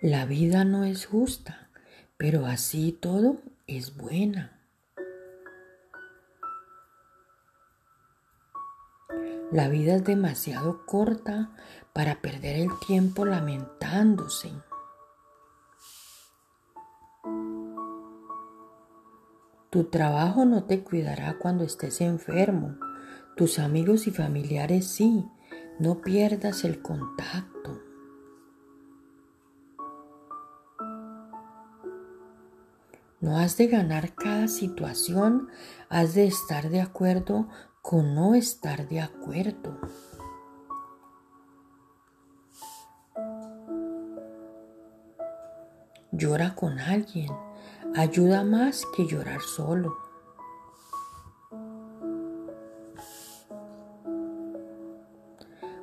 La vida no es justa, pero así todo es buena. La vida es demasiado corta para perder el tiempo lamentándose. Tu trabajo no te cuidará cuando estés enfermo. Tus amigos y familiares sí. No pierdas el contacto. No has de ganar cada situación, has de estar de acuerdo con no estar de acuerdo. Llora con alguien, ayuda más que llorar solo.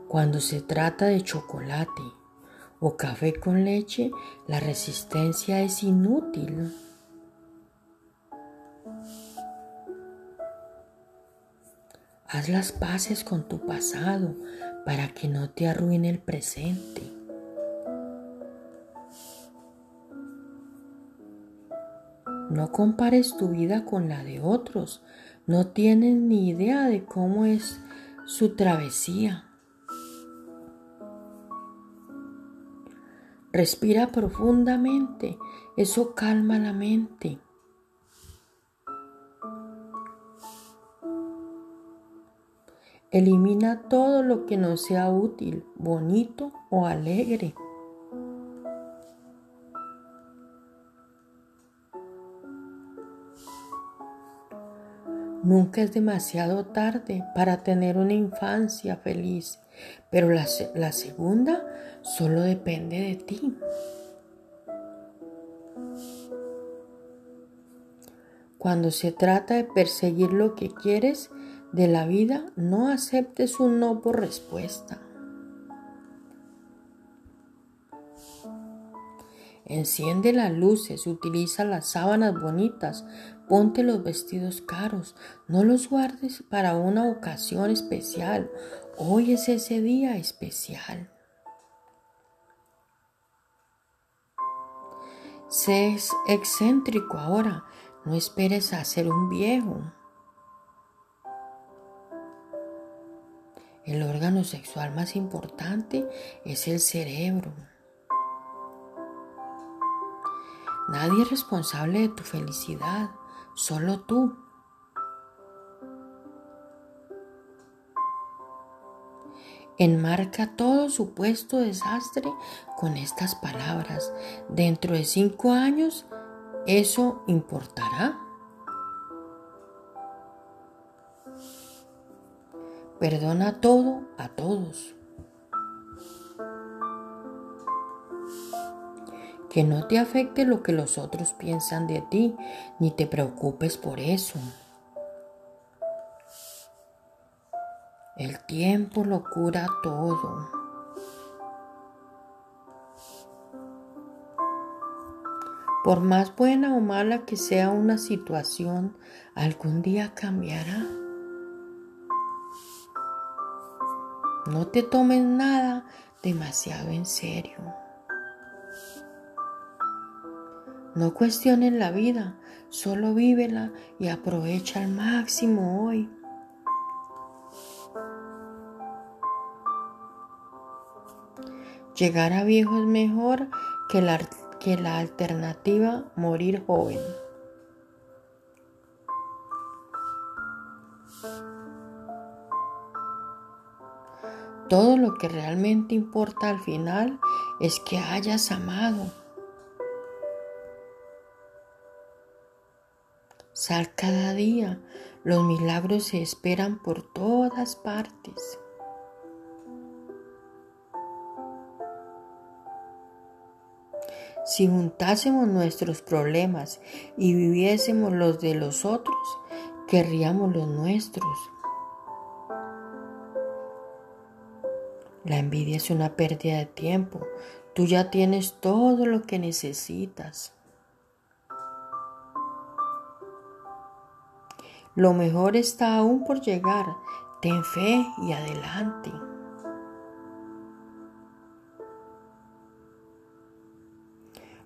Cuando se trata de chocolate o café con leche, la resistencia es inútil. Haz las paces con tu pasado para que no te arruine el presente. No compares tu vida con la de otros. No tienes ni idea de cómo es su travesía. Respira profundamente. Eso calma la mente. Elimina todo lo que no sea útil, bonito o alegre. Nunca es demasiado tarde para tener una infancia feliz, pero la, la, segunda solo depende de ti. Cuando se trata de perseguir lo que quieres, de la vida, no aceptes un no por respuesta. Enciende las luces, utiliza las sábanas bonitas, ponte los vestidos caros, no los guardes para una ocasión especial. Hoy es ese día especial. Sé excéntrico ahora, no esperes a ser un viejo. El órgano sexual más importante es el cerebro. Nadie es responsable de tu felicidad, solo tú. Enmarca todo supuesto desastre con estas palabras. Dentro de cinco años, ¿eso importará? Perdona todo a todos. Que no te afecte lo que los otros piensan de ti, ni te preocupes por eso. El tiempo lo cura todo. Por más buena o mala que sea una situación, algún día cambiará. No te tomes nada demasiado en serio. No cuestiones la vida, solo vívela y aprovecha al máximo hoy. Llegar a viejo es mejor que la, que la alternativa morir joven. Todo lo que realmente importa al final es que hayas amado. Sal cada día, los milagros se esperan por todas partes. Si juntásemos nuestros problemas y viviésemos los de los otros, querríamos los nuestros. La envidia es una pérdida de tiempo. Tú ya tienes todo lo que necesitas. Lo mejor está aún por llegar. Ten fe y adelante.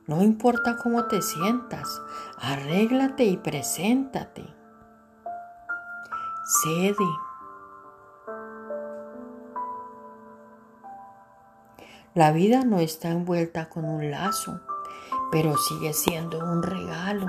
No importa cómo te sientas, arréglate y preséntate. Cede. La vida no está envuelta con un lazo, pero sigue siendo un regalo.